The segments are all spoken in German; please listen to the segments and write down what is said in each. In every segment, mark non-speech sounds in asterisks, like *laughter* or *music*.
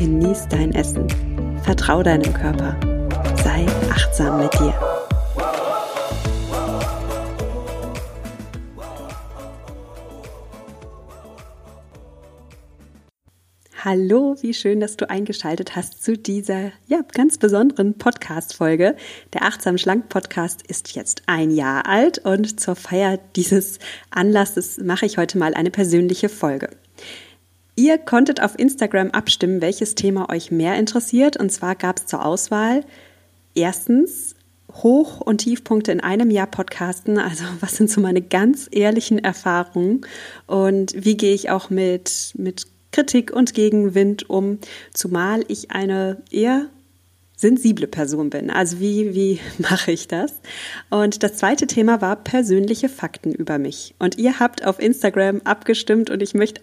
genieß dein Essen, vertrau deinem Körper, sei achtsam mit dir. Hallo, wie schön, dass du eingeschaltet hast zu dieser ja, ganz besonderen Podcast-Folge. Der Achtsam Schlank Podcast ist jetzt ein Jahr alt und zur Feier dieses Anlasses mache ich heute mal eine persönliche Folge. Ihr konntet auf Instagram abstimmen, welches Thema euch mehr interessiert. Und zwar gab es zur Auswahl erstens Hoch- und Tiefpunkte in einem Jahr podcasten. Also *laughs* was sind so meine ganz ehrlichen Erfahrungen und wie gehe ich auch mit, mit Kritik und Gegenwind um, zumal ich eine eher sensible Person bin. Also wie, wie *laughs* mache ich das? Und das zweite Thema war persönliche Fakten über mich. Und ihr habt auf Instagram abgestimmt und ich möchte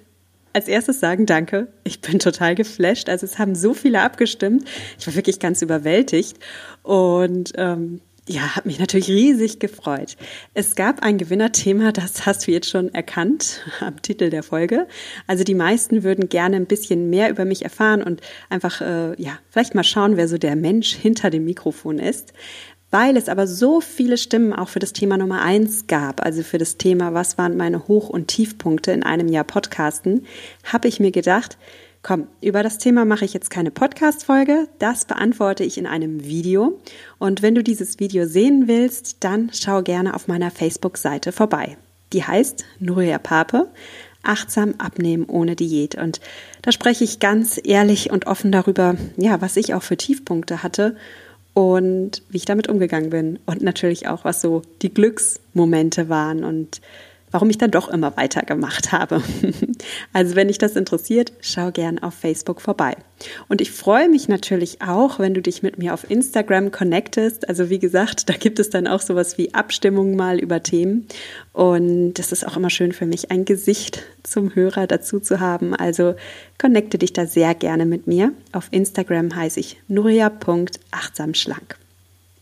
als erstes sagen, danke. Ich bin total geflasht. Also es haben so viele abgestimmt. Ich war wirklich ganz überwältigt. Und ähm, ja, hat mich natürlich riesig gefreut. Es gab ein Gewinnerthema, das hast du jetzt schon erkannt *laughs* am Titel der Folge. Also die meisten würden gerne ein bisschen mehr über mich erfahren und einfach, äh, ja, vielleicht mal schauen, wer so der Mensch hinter dem Mikrofon ist. Weil es aber so viele Stimmen auch für das Thema Nummer eins gab, also für das Thema, was waren meine Hoch- und Tiefpunkte in einem Jahr Podcasten, habe ich mir gedacht, Komm, über das Thema mache ich jetzt keine Podcast-Folge. Das beantworte ich in einem Video. Und wenn du dieses Video sehen willst, dann schau gerne auf meiner Facebook-Seite vorbei. Die heißt Nuria Pape. Achtsam abnehmen ohne Diät. Und da spreche ich ganz ehrlich und offen darüber, ja, was ich auch für Tiefpunkte hatte und wie ich damit umgegangen bin. Und natürlich auch, was so die Glücksmomente waren und warum ich dann doch immer weitergemacht habe. *laughs* Also wenn dich das interessiert, schau gern auf Facebook vorbei. Und ich freue mich natürlich auch, wenn du dich mit mir auf Instagram connectest. Also wie gesagt, da gibt es dann auch sowas wie Abstimmungen mal über Themen. Und das ist auch immer schön für mich, ein Gesicht zum Hörer dazu zu haben. Also connecte dich da sehr gerne mit mir. Auf Instagram heiße ich nuria.achtsamschlank.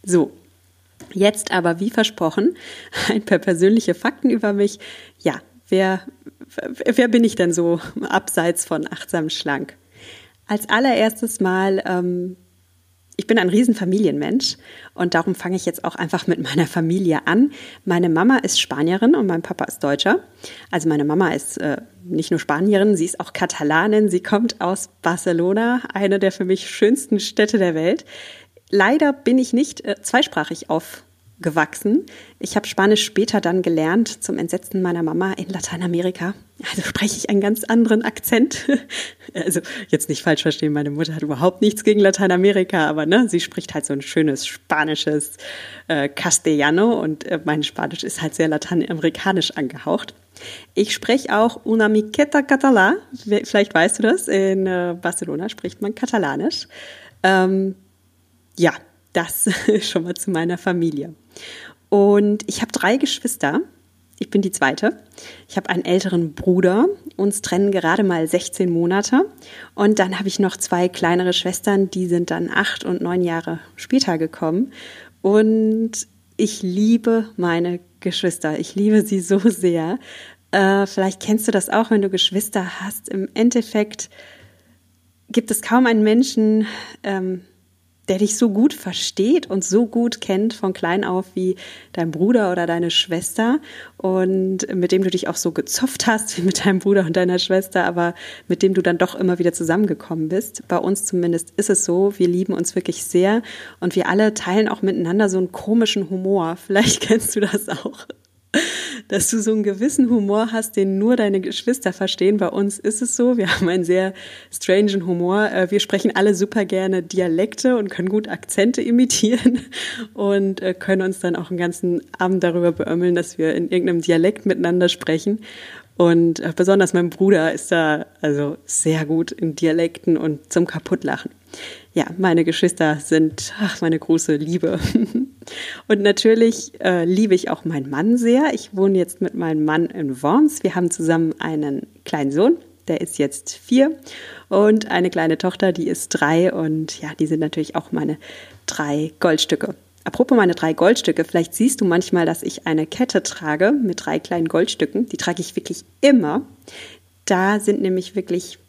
So, Jetzt aber, wie versprochen, *laughs* ein paar persönliche Fakten über mich. Ja, wer, wer bin ich denn so abseits von achtsam schlank? Als allererstes mal, ähm, ich bin ein Riesenfamilienmensch und darum fange ich jetzt auch einfach mit meiner Familie an. Meine Mama ist Spanierin und mein Papa ist Deutscher. Also meine Mama ist äh, nicht nur Spanierin, sie ist auch Katalanin. Sie kommt aus Barcelona, eine der für mich schönsten Städte der Welt. Leider bin ich nicht äh, zweisprachig aufgewachsen. Ich habe Spanisch später dann gelernt, zum Entsetzen meiner Mama in Lateinamerika. Also spreche ich einen ganz anderen Akzent. *laughs* Also jetzt nicht falsch verstehen, meine Mutter hat überhaupt nichts gegen Lateinamerika, aber ne, sie spricht halt so ein schönes spanisches äh, Castellano und äh, mein Spanisch ist halt sehr lateinamerikanisch angehaucht. Ich spreche auch una miqueta català. Vielleicht weißt du das. In äh, Barcelona spricht man Katalanisch. Ähm, ja, das *laughs* schon mal zu meiner Familie. Und ich habe drei Geschwister. Ich bin die zweite. Ich habe einen älteren Bruder. Uns trennen gerade mal 16 Monate. Und dann habe ich noch zwei kleinere Schwestern, die sind dann acht und neun Jahre später gekommen. Und ich liebe meine Geschwister. Ich liebe sie so sehr. Äh, vielleicht kennst du das auch, wenn du Geschwister hast. Im Endeffekt gibt es kaum einen Menschen, ähm, der dich so gut versteht und so gut kennt von klein auf wie dein Bruder oder deine Schwester und mit dem du dich auch so gezopft hast wie mit deinem Bruder und deiner Schwester, aber mit dem du dann doch immer wieder zusammengekommen bist. Bei uns zumindest ist es so, wir lieben uns wirklich sehr und wir alle teilen auch miteinander so einen komischen Humor. Vielleicht *laughs* kennst du das auch *laughs* dass du so einen gewissen Humor hast, den nur deine Geschwister verstehen. Bei uns ist es so, wir haben einen sehr strangen Humor. Äh, wir sprechen alle super gerne Dialekte und können gut Akzente imitieren *laughs* und äh, können uns dann auch einen ganzen Abend darüber beömmeln, dass wir in irgendeinem Dialekt miteinander sprechen. Und äh, besonders mein Bruder ist da also sehr gut in Dialekten und zum Kaputtlachen. Ja, meine Geschwister sind ach, meine große Liebe. *laughs* und natürlich äh, liebe ich auch meinen Mann sehr. Ich wohne jetzt mit meinem Mann in Worms. Wir haben zusammen einen kleinen Sohn, der ist jetzt vier und eine kleine Tochter, die ist drei und ja, die sind natürlich auch meine drei Goldstücke. Apropos meine drei Goldstücke, vielleicht siehst du manchmal, dass ich eine Kette trage mit drei kleinen Goldstücken. Die trage ich wirklich immer. Da sind nämlich wirklich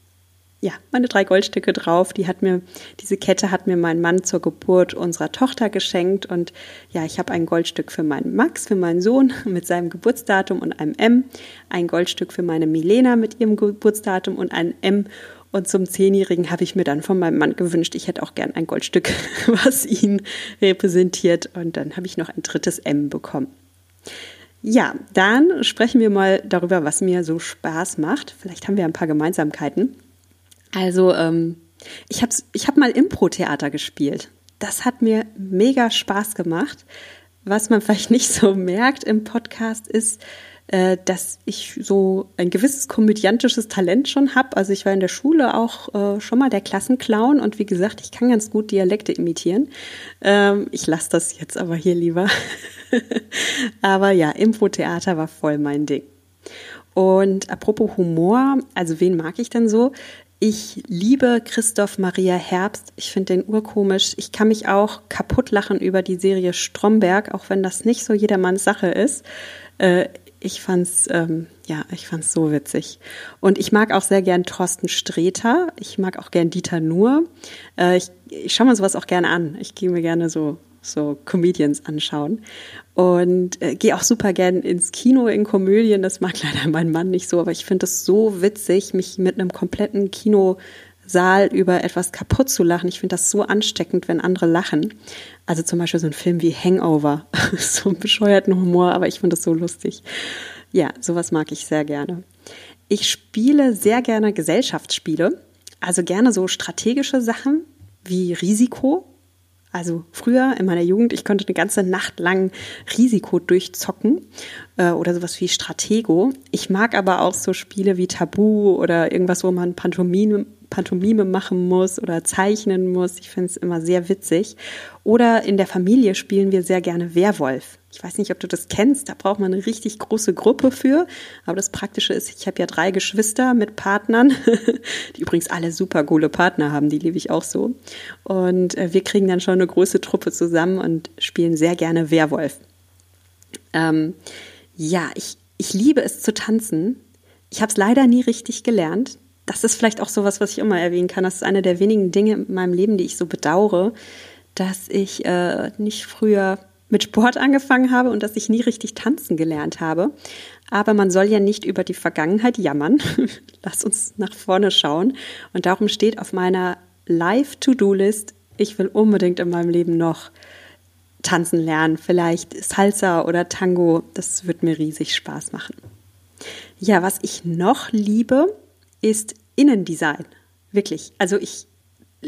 ja, meine drei Goldstücke drauf. Die hat mir, diese Kette hat mir mein Mann zur Geburt unserer Tochter geschenkt. Und ja, ich habe ein Goldstück für meinen Max, für meinen Sohn *laughs* mit seinem Geburtsdatum und einem M. Ein Goldstück für meine Milena mit ihrem Geburtsdatum und ein M. Und zum Zehnjährigen habe ich mir dann von meinem Mann gewünscht, ich hätte auch gern ein Goldstück, *laughs* was ihn repräsentiert. Und dann habe ich noch ein drittes M bekommen. Ja, dann sprechen wir mal darüber, was mir so Spaß macht. Vielleicht haben wir ein paar Gemeinsamkeiten. Also, ähm, ich habe ich hab mal Impro-Theater gespielt. Das hat mir mega Spaß gemacht. Was man *laughs* vielleicht nicht so merkt im Podcast ist, äh, dass ich so ein gewisses komödiantisches Talent schon habe. Also ich war in der Schule auch äh, schon mal der Klassenclown und wie gesagt, ich kann ganz gut Dialekte imitieren. Ähm, ich lasse das jetzt aber hier lieber. *laughs* aber ja, Impro-Theater war voll mein Ding. Und apropos Humor, also wen mag ich denn so? Ich liebe Christoph Maria Herbst. Ich finde den urkomisch. Ich kann mich auch kaputt lachen über die Serie Stromberg, auch wenn das nicht so jedermanns Sache ist. Äh, ich fand's, ähm, ja, ich fand's so witzig. Und ich mag auch sehr gern Thorsten Sträter. Ich mag auch gern Dieter Nuhr. Äh, ich, ich schaue mir sowas auch gerne an. Ich gehe mir gerne so, so Comedians anschauen. Und äh, gehe auch super gern ins Kino in Komödien. Das mag *laughs* leider mein Mann nicht so, aber ich finde es so witzig, mich mit einem kompletten Kino Saal über etwas kaputt zu lachen. Ich finde das so ansteckend, wenn andere lachen. Also zum Beispiel so ein Film wie Hangover. *laughs* so einen bescheuerten Humor, aber ich finde das so lustig. Ja, sowas mag ich sehr gerne. Ich spiele sehr gerne Gesellschaftsspiele. Also gerne so strategische Sachen wie Risiko. Also früher in meiner Jugend, ich konnte eine ganze Nacht lang Risiko durchzocken äh, oder sowas wie Stratego. Ich mag aber auch so Spiele wie Tabu oder irgendwas, wo man Pantomime, Pantomime machen muss oder zeichnen muss. Ich finde es immer sehr witzig. Oder in der Familie spielen wir sehr gerne Werwolf. Ich weiß nicht, ob du das kennst, da braucht man eine richtig große Gruppe für. Aber das Praktische ist, ich habe ja drei Geschwister mit Partnern, *laughs* die übrigens alle super coole Partner haben, die liebe ich auch so. Und äh, wir kriegen dann schon eine große Truppe zusammen und spielen sehr gerne Werwolf. Ähm, ja, ich, ich liebe es zu tanzen. Ich habe es leider nie richtig gelernt das ist vielleicht auch sowas, was ich immer erwähnen kann. Das ist eine der wenigen Dinge in meinem Leben, die ich so bedauere, dass ich äh, nicht früher mit Sport angefangen habe und dass ich nie richtig tanzen gelernt habe. Aber man soll ja nicht über die Vergangenheit jammern. *laughs* Lass uns nach vorne schauen. Und darum steht auf meiner Live-To-Do-List, ich will unbedingt in meinem Leben noch tanzen lernen. Vielleicht Salsa oder Tango. Das wird mir riesig Spaß machen. Ja, was ich noch liebe, ist Innendesign. Wirklich. Also ich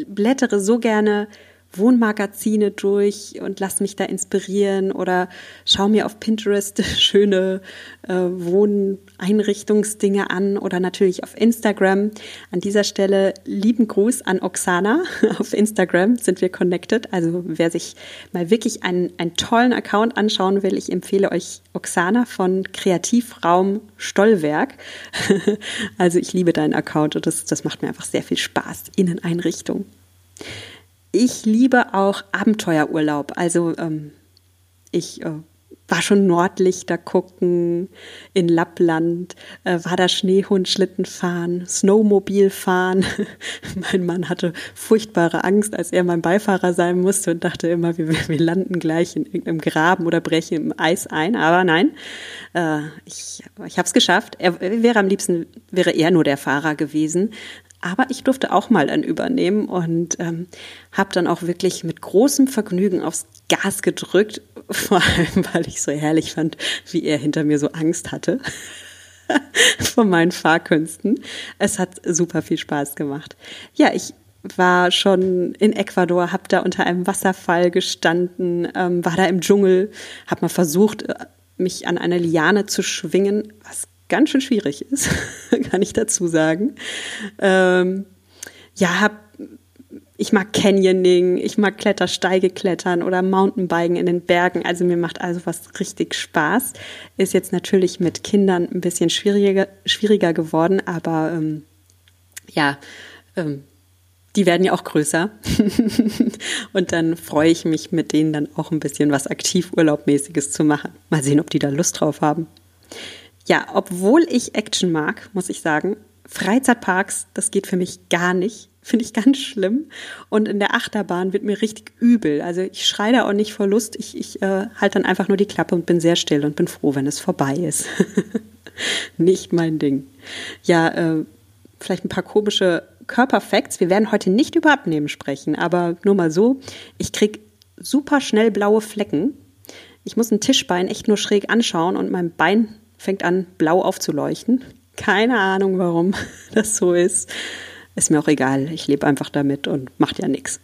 blättere so gerne Wohnmagazine durch und lass mich da inspirieren oder schau mir auf Pinterest *laughs* schöne äh, Wohneinrichtungsdinge an oder natürlich auf Instagram. An dieser Stelle lieben Gruß an Oksana. *laughs* Auf Instagram sind wir connected. Also wer sich mal wirklich einen, einen tollen Account anschauen will, ich empfehle euch Oksana von Kreativraum Stollwerk. *laughs* also ich liebe deinen Account und das, das macht mir einfach sehr viel Spaß. Inneneinrichtung. Ich liebe auch Abenteuerurlaub. Also ähm, ich äh, war schon Nordlichter gucken in Lappland, äh, war da Schneehundschlitten fahren, Snowmobil fahren. *laughs* mein Mann hatte furchtbare Angst, als er mein Beifahrer sein musste und dachte immer, wir, wir landen gleich in irgendeinem Graben oder brechen im Eis ein. Aber nein, äh, ich, ich habe es geschafft. Er wäre am liebsten, wäre er nur der Fahrer gewesen. Aber ich durfte auch mal dann übernehmen und ähm, habe dann auch wirklich mit großem Vergnügen aufs Gas gedrückt, *laughs* vor allem weil ich so herrlich fand, wie er hinter mir so Angst hatte *laughs* von meinen Fahrkünsten. Es hat super viel Spaß gemacht. Ja, ich war schon in Ecuador, habe da unter einem Wasserfall gestanden, ähm, war da im Dschungel, habe mal versucht, äh, mich an einer Liane zu schwingen, was ganz schön schwierig ist, *laughs* kann ich dazu sagen. Ähm, ja, hab, ich mag Canyoning, ich mag Klettersteige klettern oder Mountainbiken in den Bergen. Also mir macht also was richtig Spaß. Ist jetzt natürlich mit Kindern ein bisschen schwieriger, schwieriger geworden, aber ähm, ja, ähm, die werden ja auch größer. *laughs* und dann freue ich mich, mit denen dann auch ein bisschen was Aktivurlaubmäßiges zu machen. Mal sehen, ob die da Lust drauf haben. Ja, obwohl ich Action mag, muss ich sagen, Freizeitparks, das geht für mich gar nicht. *laughs* Finde ich ganz schlimm. Und in der Achterbahn wird mir richtig übel. Also ich schreie da auch nicht vor Lust. Ich, ich äh, halte dann einfach nur die Klappe und bin sehr still und bin froh, wenn es vorbei ist. *laughs* nicht mein Ding. Ja, äh, vielleicht ein paar komische Körperfacts. Wir werden heute nicht über Abnehmen sprechen, aber nur mal so. Ich kriege super schnell blaue Flecken. Ich muss ein Tischbein echt nur schräg anschauen und mein Bein fängt an, blau aufzuleuchten. Keine Ahnung, warum *laughs* das so ist. Ist mir auch egal. Ich lebe einfach damit und macht ja nichts.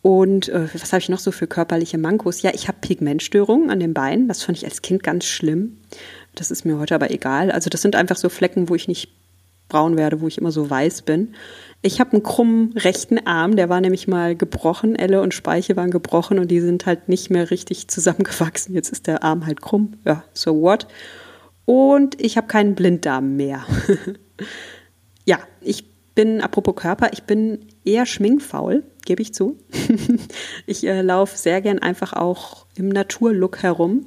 Und äh, was habe ich noch so für körperliche Mankos? Ja, ich habe Pigmentstörungen an den Beinen. Das fand ich als Kind ganz schlimm. Das ist mir heute aber egal. Also das sind einfach so Flecken, wo ich nicht braun werde, wo ich immer so weiß bin. Ich habe einen krummen rechten Arm, der war nämlich mal gebrochen. Elle und Speiche waren gebrochen und die sind halt nicht mehr richtig zusammengewachsen. Jetzt ist der Arm halt krumm. Ja, so what? Und ich habe keinen Blinddarm mehr. *laughs* ja, ich bin, apropos Körper, ich bin eher schminkfaul, gebe ich zu. *laughs* ich äh, laufe sehr gern einfach auch im Naturlook herum.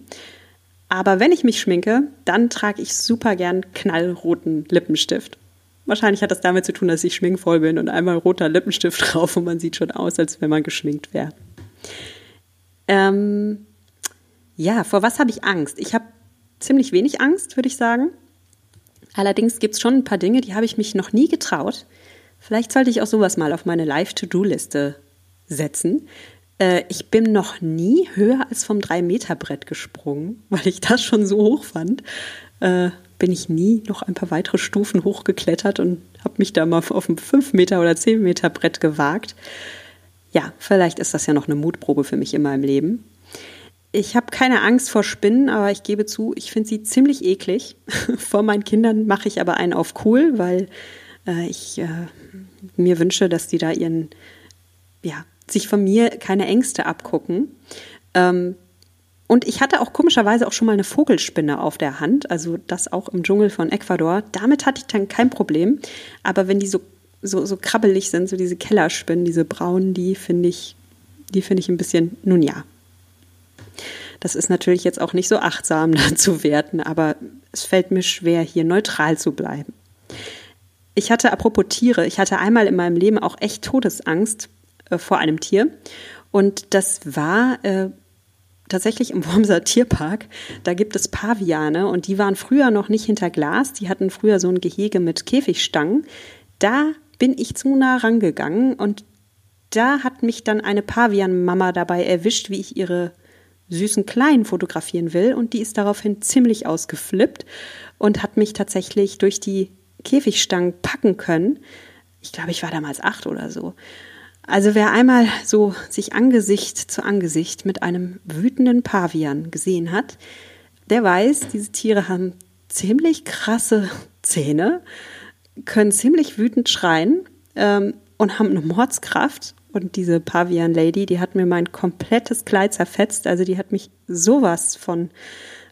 Aber wenn ich mich schminke, dann trage ich super gern knallroten Lippenstift. Wahrscheinlich hat das damit zu tun, dass ich schminkvoll bin und einmal roter Lippenstift *laughs* drauf und man sieht schon aus, als wenn man geschminkt wäre. Ähm, ja, vor was habe ich Angst? Ich habe ziemlich wenig Angst, würde ich sagen. Allerdings gibt es schon ein paar Dinge, die habe ich mich noch nie getraut. Vielleicht sollte ich auch sowas mal auf meine Live-To-Do-Liste setzen. Äh, ich bin noch nie höher als vom 3-Meter-Brett gesprungen, *laughs* weil ich das schon so hoch fand. Äh, bin ich nie noch ein paar weitere Stufen hochgeklettert und habe mich da mal auf ein 5 Meter oder 10 Meter Brett gewagt. Ja, vielleicht ist das ja noch eine Mutprobe für mich in meinem Leben. Ich habe keine Angst vor Spinnen, aber ich gebe zu, ich finde sie ziemlich eklig. *laughs* vor meinen Kindern mache ich aber einen auf cool, weil äh, ich äh, mir wünsche, dass die da ihren, ja, sich von mir keine Ängste abgucken. Ähm, und ich hatte auch komischerweise auch schon mal eine Vogelspinne auf der Hand, also das auch im Dschungel von Ecuador. Damit hatte ich dann kein Problem. Aber wenn die so, so, so krabbelig sind, so diese Kellerspinnen, diese braunen, die finde ich, die finde ich ein bisschen, nun ja. Das ist natürlich jetzt auch nicht so achtsam *laughs* da zu werten, aber es fällt mir schwer, hier neutral zu bleiben. Ich hatte, apropos Tiere, ich hatte einmal in meinem Leben auch echt Todesangst äh, vor einem Tier. Und das war äh, tatsächlich im Wormser Tierpark, da gibt es Paviane und die waren früher noch nicht hinter Glas, die hatten früher so ein Gehege mit Käfigstangen. Da bin ich zu nah rangegangen und da hat mich dann eine Pavianmama dabei erwischt, wie ich ihre süßen Kleinen fotografieren will und die ist daraufhin ziemlich ausgeflippt und hat mich tatsächlich durch die Käfigstangen packen können. Ich glaube, ich war damals acht oder so. Also wer einmal so sich Angesicht zu Angesicht mit einem wütenden Pavian gesehen hat, der weiß, diese Tiere haben ziemlich krasse Zähne, können ziemlich wütend schreien ähm, und haben eine Mordskraft. Und diese Pavian-Lady, die hat mir mein komplettes Kleid zerfetzt. Also die hat mich sowas von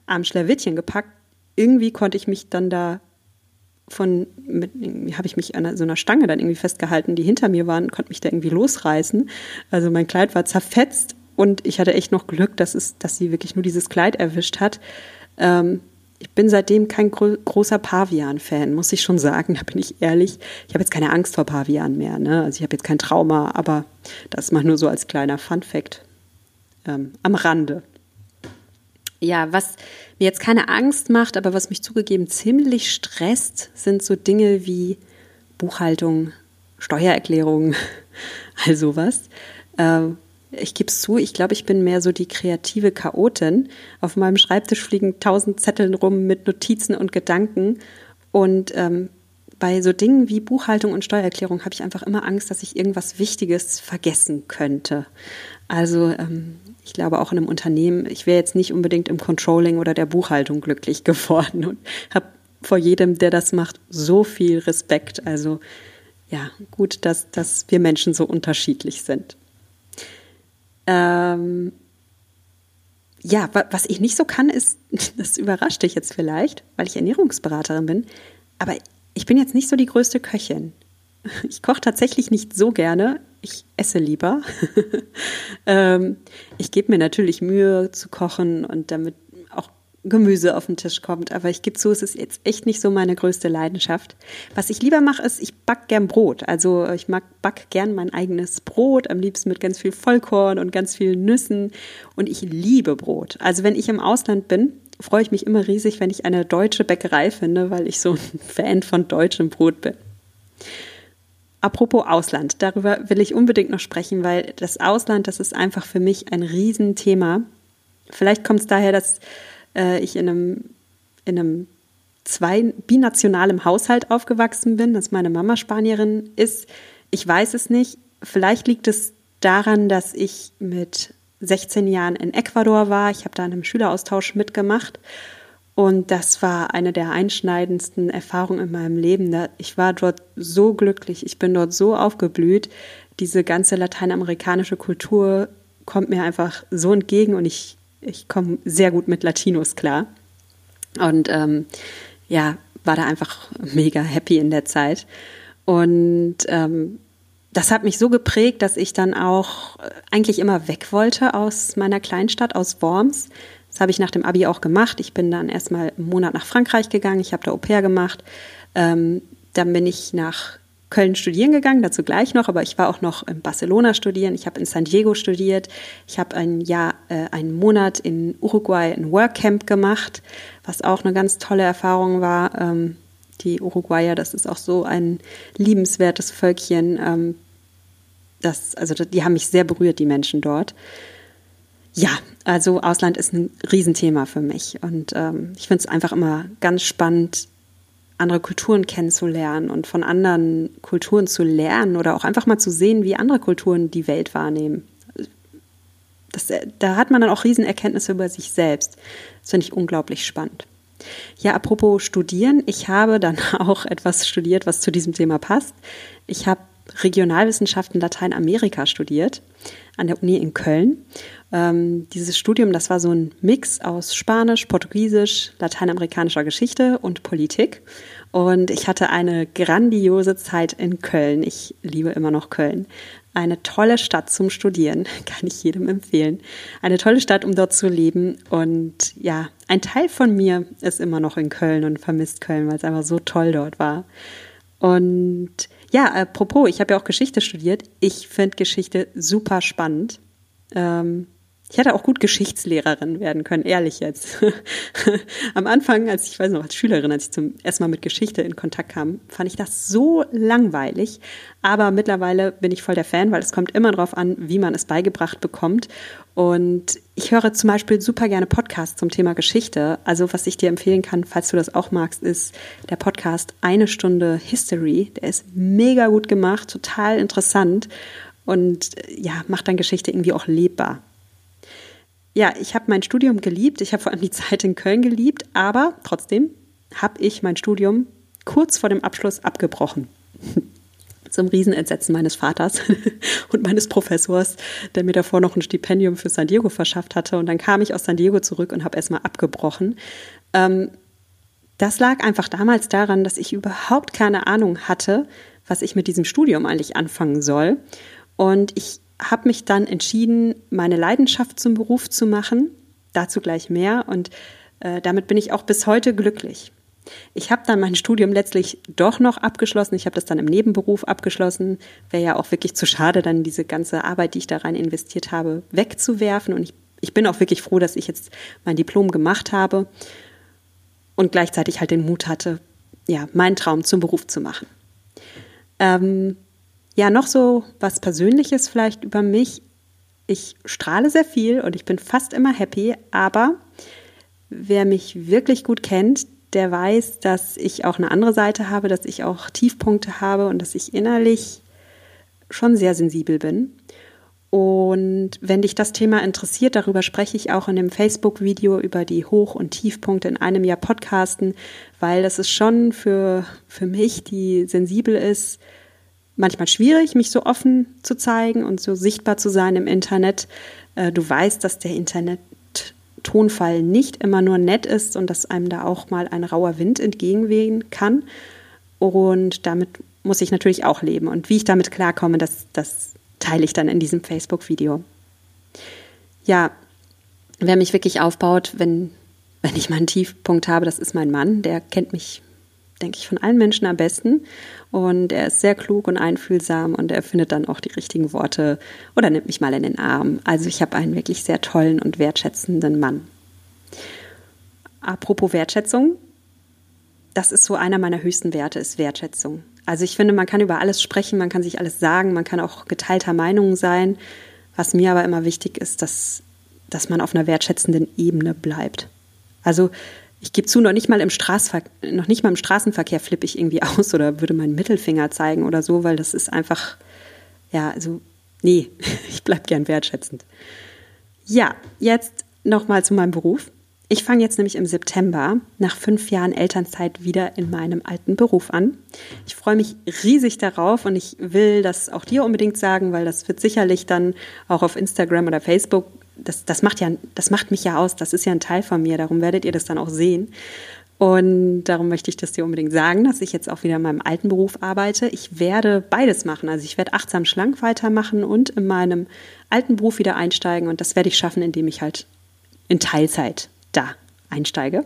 am Schlawittchen gepackt. Irgendwie konnte ich mich dann da von, habe ich mich an so einer Stange dann irgendwie festgehalten, die hinter mir waren, konnte mich da irgendwie losreißen. Also mein Kleid war zerfetzt und ich hatte echt noch Glück, dass, es, dass sie wirklich nur dieses Kleid erwischt hat. Ähm, ich bin seitdem kein gro großer Pavian-Fan, muss ich schon sagen, *laughs* da bin ich ehrlich. Ich habe jetzt keine Angst vor Pavian mehr, ne? Also ich habe jetzt kein Trauma, aber das mal nur so als kleiner Fun-Fact ähm, am Rande. Ja, was mir jetzt keine Angst macht, aber was mich zugegeben ziemlich stresst, sind so Dinge wie Buchhaltung, Steuererklärung, *laughs* all sowas. Ähm, ich gebe es zu, ich glaube, ich bin mehr so die kreative Chaotin. Auf meinem Schreibtisch fliegen tausend Zetteln rum mit Notizen und Gedanken. Und ähm, bei so Dingen wie Buchhaltung und Steuererklärung habe ich einfach immer Angst, dass ich irgendwas Wichtiges vergessen könnte. Also ähm, ich glaube auch in einem Unternehmen, ich wäre jetzt nicht unbedingt im Controlling oder der Buchhaltung glücklich *laughs* geworden und habe vor jedem, der das macht, so viel Respekt. Also ja, gut, dass, dass wir Menschen so unterschiedlich sind. Ähm, ja, was ich nicht so kann, ist, *laughs* das überrascht dich jetzt vielleicht, weil ich Ernährungsberaterin bin, aber ich bin jetzt nicht so die größte Köchin. *laughs* Ich koche tatsächlich nicht so gerne. Ich esse lieber. *laughs* ähm, ich gebe mir natürlich Mühe zu kochen und damit Gemüse auf den Tisch kommt. Aber ich gebe zu, es ist jetzt echt nicht so meine größte Leidenschaft. Was ich lieber mache, ist, ich back gern Brot. Also ich mag, back gern mein eigenes Brot, am liebsten mit ganz viel Vollkorn und ganz vielen Nüssen. Und ich liebe Brot. Also wenn ich im Ausland bin, freue ich mich immer riesig, wenn ich eine deutsche Bäckerei finde, weil ich so ein *laughs* Fan von deutschem Brot bin. Apropos Ausland, darüber will ich unbedingt noch sprechen, weil das Ausland, das ist einfach für mich ein Riesenthema. Vielleicht kommt es daher, dass äh, ich in einem, in einem zwei binationalem Haushalt aufgewachsen bin, dass meine Mama Spanierin ist. Ich weiß es nicht. Vielleicht liegt es daran, dass ich mit 16 Jahren in Ecuador war. Ich habe da einen Schüleraustausch mitgemacht und das war eine der einschneidendsten Erfahrungen in meinem Leben. Ich war dort so glücklich, ich bin dort so aufgeblüht. Diese ganze lateinamerikanische Kultur kommt mir einfach so entgegen und ich, ich komme sehr gut mit Latinos klar. Und ähm, ja, war da einfach mega happy in der Zeit. Und ähm, das hat mich so geprägt, dass ich dann auch eigentlich immer weg wollte aus meiner Kleinstadt, aus Worms. Das habe ich nach dem Abi auch gemacht. Ich bin dann erstmal einen Monat nach Frankreich gegangen. Ich habe da Au pair gemacht. Ähm, dann bin ich nach Köln studieren gegangen, dazu gleich noch, aber ich war auch noch in Barcelona studieren, ich habe in San Diego studiert, ich habe ein Jahr, äh, einen Monat in Uruguay ein Workcamp gemacht, was auch eine ganz tolle Erfahrung war. Ähm, die Uruguayer, das ist auch so ein liebenswertes Völkchen. Ähm, das, also die haben mich sehr berührt, die Menschen dort. Ja, also Ausland ist ein Riesenthema für mich. Und ähm, ich finde es einfach immer ganz spannend, andere Kulturen kennenzulernen und von anderen Kulturen zu lernen oder auch einfach mal zu sehen, wie andere Kulturen die Welt wahrnehmen. Das, da hat man dann auch Riesenerkenntnisse über sich selbst. Das finde ich unglaublich spannend. Ja, apropos Studieren, ich habe dann *laughs* auch etwas studiert, was zu diesem Thema passt. Ich habe Regionalwissenschaften Lateinamerika studiert an der Uni in Köln. Ähm, dieses Studium, das war so ein Mix aus Spanisch, Portugiesisch, lateinamerikanischer Geschichte und Politik. Und ich hatte eine grandiose Zeit in Köln. Ich liebe immer noch Köln. Eine tolle Stadt zum Studieren, *laughs* kann ich jedem empfehlen. Eine tolle Stadt, um dort zu leben. Und ja, ein Teil von mir ist immer noch in Köln und vermisst Köln, weil es einfach so toll dort war. Und ja, apropos, ich habe ja auch Geschichte studiert. Ich finde Geschichte super spannend. Ähm, ich hätte auch gut Geschichtslehrerin werden können, ehrlich jetzt. *laughs* Am Anfang, als ich weiß noch, als Schülerin, als ich zum ersten Mal mit Geschichte in Kontakt kam, fand ich das so langweilig. Aber mittlerweile bin ich voll der Fan, weil es kommt immer darauf an, wie man es beigebracht bekommt. Und ich höre zum Beispiel super gerne Podcasts zum Thema Geschichte. Also was ich dir empfehlen kann, falls du das auch magst, ist der Podcast Eine Stunde History. Der ist mega gut gemacht, total interessant und ja, macht dann Geschichte irgendwie auch lebbar ja, ich habe mein Studium geliebt. Ich habe vor allem die Zeit in Köln geliebt, aber trotzdem habe ich mein Studium kurz vor dem Abschluss abgebrochen. *laughs* Zum Riesenentsetzen meines Vaters *laughs* und meines Professors, der mir davor noch ein Stipendium für San Diego verschafft hatte. Und dann kam ich aus San Diego zurück und habe erstmal abgebrochen. Ähm, das lag einfach damals daran, dass ich überhaupt keine Ahnung hatte, was ich mit diesem Studium eigentlich anfangen soll. Und ich habe mich dann entschieden, meine Leidenschaft zum Beruf zu machen. Dazu gleich mehr. Und äh, damit bin ich auch bis heute glücklich. Ich habe dann mein Studium letztlich doch noch abgeschlossen. Ich habe das dann im Nebenberuf abgeschlossen. Wäre ja auch wirklich zu schade, dann diese ganze Arbeit, die ich da rein investiert habe, wegzuwerfen. Und ich, ich bin auch wirklich froh, dass ich jetzt mein Diplom gemacht habe und gleichzeitig halt den Mut hatte, ja, meinen Traum zum Beruf zu machen. Ähm, ja, noch so was Persönliches vielleicht über mich. Ich strahle sehr viel und ich bin fast immer happy, aber wer mich wirklich gut kennt, der weiß, dass ich auch eine andere Seite habe, dass ich auch Tiefpunkte habe und dass ich innerlich schon sehr sensibel bin. Und wenn dich das Thema interessiert, darüber spreche ich auch in dem Facebook-Video über die Hoch- und Tiefpunkte in einem Jahr Podcasten, weil das ist schon für, für mich, die sensibel ist, manchmal schwierig, mich so offen zu zeigen und so sichtbar zu sein im Internet. Äh, du weißt, dass der Internet-Tonfall nicht immer nur nett ist und dass einem da auch mal ein rauer Wind entgegenwehen kann. Und damit muss ich natürlich auch leben. Und wie ich damit klarkomme, das, das teile ich dann in diesem Facebook-Video. Ja, wer mich wirklich aufbaut, wenn, wenn ich mal einen Tiefpunkt habe, das ist mein Mann. Der kennt mich, denke ich, von allen Menschen am besten. Und er ist sehr klug und einfühlsam und er findet dann auch die richtigen Worte oder nimmt mich mal in den Arm. Also ich habe einen wirklich sehr tollen und wertschätzenden Mann. Apropos Wertschätzung, das ist so einer meiner höchsten Werte, ist Wertschätzung. Also ich finde, man kann über alles sprechen, man kann sich alles sagen, man kann auch geteilter Meinung sein. Was mir aber immer wichtig ist, dass, dass man auf einer wertschätzenden Ebene bleibt. Also ich gebe zu, noch nicht mal im Straßenverkehr, noch nicht mal im Straßenverkehr flippe ich irgendwie *laughs* aus oder würde meinen Mittelfinger zeigen oder so, weil das ist einfach, ja, also, nee, *laughs* ich bleibe gern wertschätzend. Ja, jetzt nochmal zu meinem Beruf. Ich fange jetzt nämlich im September nach fünf Jahren Elternzeit wieder in meinem alten Beruf an. Ich freue mich riesig darauf und ich will das auch dir unbedingt sagen, weil das wird sicherlich dann auch auf Instagram oder Facebook, das, das, macht, ja, das macht mich ja aus, das ist ja ein Teil von mir, darum werdet ihr das dann auch sehen. Und darum möchte ich das dir unbedingt sagen, dass ich jetzt auch wieder in meinem alten Beruf arbeite. Ich werde beides machen. Also ich werde achtsam schlank weitermachen und in meinem alten Beruf wieder einsteigen. Und das werde ich schaffen, indem ich halt in Teilzeit da einsteige.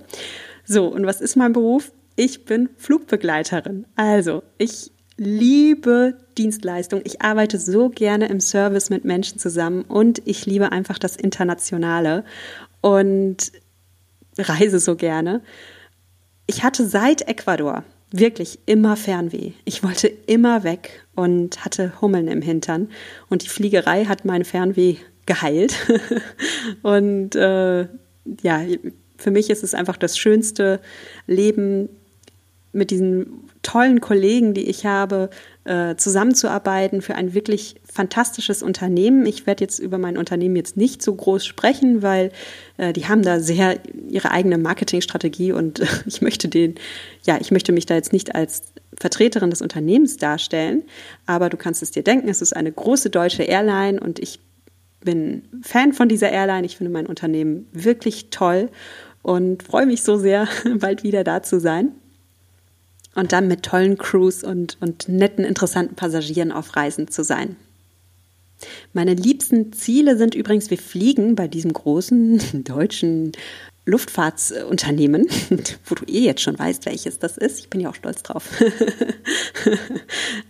So, und was ist mein Beruf? Ich bin Flugbegleiterin. Also, ich liebe Dienstleistung. Ich arbeite so gerne im Service mit Menschen zusammen und ich liebe einfach das Internationale und reise so gerne. Ich hatte seit Ecuador wirklich immer Fernweh. Ich wollte immer weg und hatte Hummeln im Hintern. Und die Fliegerei hat mein Fernweh geheilt. *laughs* und äh, ja, für mich ist es einfach das schönste Leben mit diesen tollen Kollegen, die ich habe, äh, zusammenzuarbeiten für ein wirklich fantastisches Unternehmen. Ich werde jetzt über mein Unternehmen jetzt nicht so groß sprechen, weil äh, die haben da sehr ihre eigene Marketingstrategie und äh, *laughs* ich möchte den, ja, ich möchte mich da jetzt nicht als Vertreterin des Unternehmens darstellen, aber du kannst es dir denken, es ist eine große deutsche Airline und ich bin Fan von dieser Airline. Ich finde mein Unternehmen wirklich toll und freue mich so sehr, *laughs* bald wieder da zu sein. Und dann mit tollen Crews und, und netten, interessanten Passagieren auf Reisen zu sein. Meine liebsten Ziele sind übrigens, wir fliegen bei diesem großen *laughs* deutschen Luftfahrtsunternehmen, *laughs* wo du eh jetzt schon weißt, welches das ist. Ich bin ja auch stolz drauf. *laughs*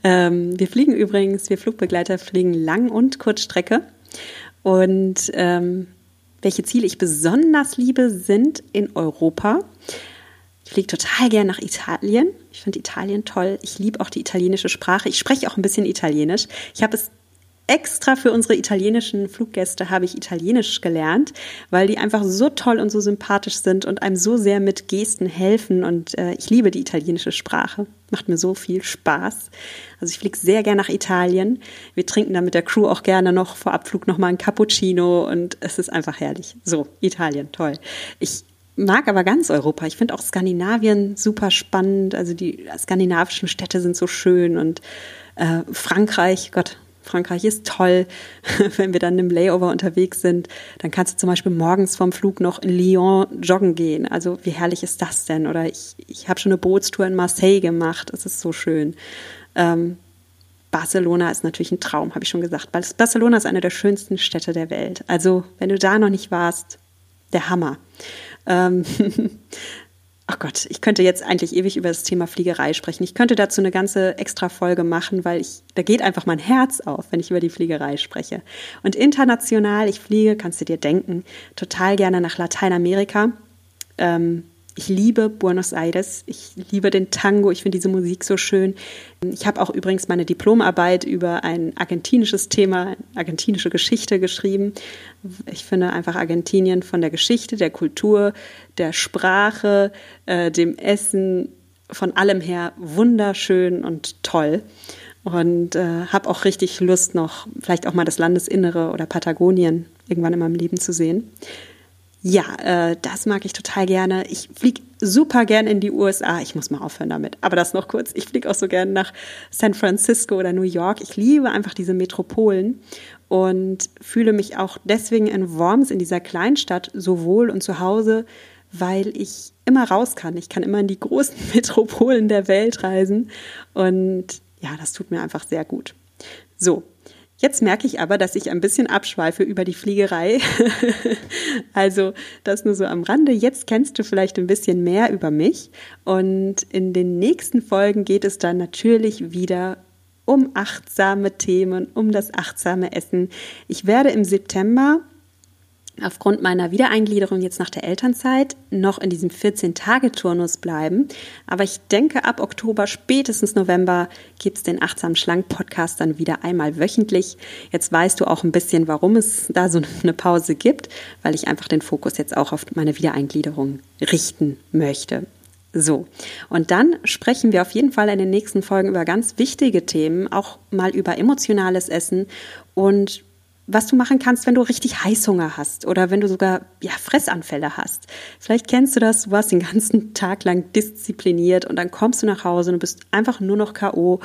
ähm, wir fliegen übrigens, wir Flugbegleiter fliegen Lang- und Kurzstrecke. Und ähm, welche Ziele ich besonders liebe, sind in Europa. Ich fliege total gern nach Italien. Ich finde Italien toll. Ich liebe auch die italienische Sprache. Ich spreche auch ein bisschen Italienisch. Ich habe es extra für unsere italienischen Fluggäste habe ich Italienisch gelernt, weil die einfach so toll und so sympathisch sind und einem so sehr mit Gesten helfen. Und äh, ich liebe die italienische Sprache. Macht mir so viel Spaß. Also ich fliege sehr gerne nach Italien. Wir trinken da mit der Crew auch gerne noch vor Abflug nochmal ein Cappuccino und es ist einfach herrlich. So, Italien, toll. Ich mag aber ganz Europa. Ich finde auch Skandinavien super spannend. Also die skandinavischen Städte sind so schön und äh, Frankreich, Gott, Frankreich ist toll. *laughs* Wenn wir dann im Layover unterwegs sind, dann kannst du zum Beispiel morgens vom Flug noch in Lyon joggen gehen. Also wie herrlich ist das denn? Oder ich, ich habe schon eine Bootstour in Marseille gemacht. Es ist so schön. Ähm, Barcelona ist natürlich ein Traum, habe ich schon gesagt. Barcelona ist eine der schönsten Städte der Welt. Also wenn du da noch nicht warst, der Hammer. Ähm, *laughs* Ach Gott, ich könnte jetzt eigentlich ewig über das Thema Fliegerei sprechen. Ich könnte dazu eine ganze extra Folge machen, weil ich, da geht einfach mein Herz auf, wenn ich über die Fliegerei spreche. Und international, ich fliege, kannst du dir denken, total gerne nach Lateinamerika. Ähm, ich liebe Buenos Aires, ich liebe den Tango, ich finde diese Musik so schön. Ich habe auch übrigens meine Diplomarbeit über ein argentinisches Thema, argentinische Geschichte geschrieben. Ich finde einfach Argentinien von der Geschichte, der Kultur, der Sprache, äh, dem Essen, von allem her wunderschön und toll. und äh, habe auch richtig Lust noch vielleicht auch mal das Landesinnere oder Patagonien irgendwann in meinem Leben zu sehen. Ja, äh, das mag ich total gerne. Ich fliege super gern in die USA. Ich muss mal aufhören damit. Aber das noch kurz. Ich fliege auch so gern nach San Francisco oder New York. Ich liebe einfach diese Metropolen und fühle mich auch deswegen in Worms, in dieser Kleinstadt, so wohl und zu Hause, weil ich immer raus kann. Ich kann immer in die großen *laughs* Metropolen der Welt reisen. Und ja, das tut mir einfach sehr gut. So, Jetzt merke ich aber, dass ich ein bisschen abschweife über die Fliegerei. *laughs* also das nur so am Rande. Jetzt kennst du vielleicht ein bisschen mehr über mich. Und in den nächsten Folgen geht es dann natürlich wieder um achtsame Themen, um das achtsame Essen. Ich werde im September aufgrund meiner Wiedereingliederung jetzt nach der Elternzeit noch in diesem 14-Tage-Turnus bleiben. Aber ich denke, ab Oktober, spätestens November, gibt es den Achtsam Schlank Podcast dann wieder einmal wöchentlich. Jetzt weißt du auch ein bisschen, warum es da so *laughs* eine Pause gibt, weil ich einfach den Fokus jetzt auch auf meine Wiedereingliederung richten möchte. So, und dann sprechen wir auf jeden Fall in den nächsten Folgen über ganz wichtige Themen, auch mal über emotionales Essen und was du machen kannst, wenn du richtig Heißhunger hast oder wenn du sogar ja, Fressanfälle hast. Vielleicht kennst du das, du warst den ganzen *laughs* Tag lang diszipliniert und dann kommst du nach Hause und du bist einfach nur noch K.O.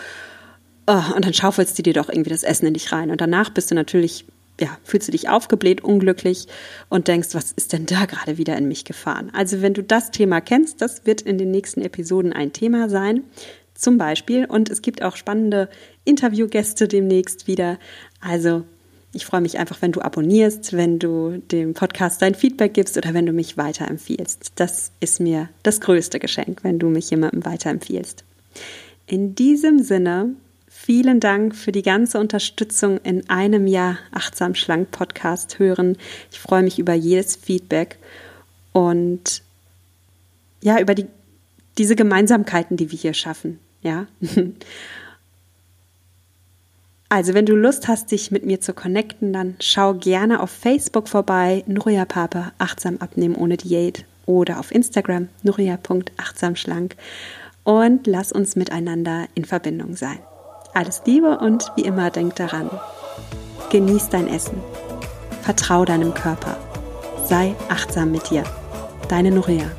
Oh, und dann schaufelst du dir doch irgendwie das Essen in dich rein. Und danach bist du natürlich, ja, fühlst du dich aufgebläht, unglücklich und denkst, was ist denn da gerade wieder in mich gefahren? Also wenn du das Thema kennst, das wird in den nächsten Episoden ein Thema sein. Zum Beispiel. Und es gibt auch spannende Interviewgäste demnächst wieder. Also ich freue mich einfach, wenn du abonnierst, wenn du dem Podcast dein Feedback gibst oder wenn du mich weiterempfiehlst. Das ist mir das größte Geschenk, wenn du mich jemandem weiterempfiehlst. In diesem Sinne, vielen Dank für die ganze Unterstützung in einem Jahr Achtsam Schlank Podcast hören. Ich freue mich über jedes Feedback und ja, über die, diese Gemeinsamkeiten, die wir hier schaffen. Ja. *laughs* Also, wenn du Lust hast, dich mit mir zu connecten, dann schau gerne auf Facebook vorbei, Nuria Papa, achtsam abnehmen ohne Diät oder auf Instagram, nuria.achtsamschlank und lass uns miteinander in Verbindung sein. Alles Liebe und wie immer denk daran, genieß dein Essen, vertrau deinem Körper, sei achtsam mit dir. Deine Nuria.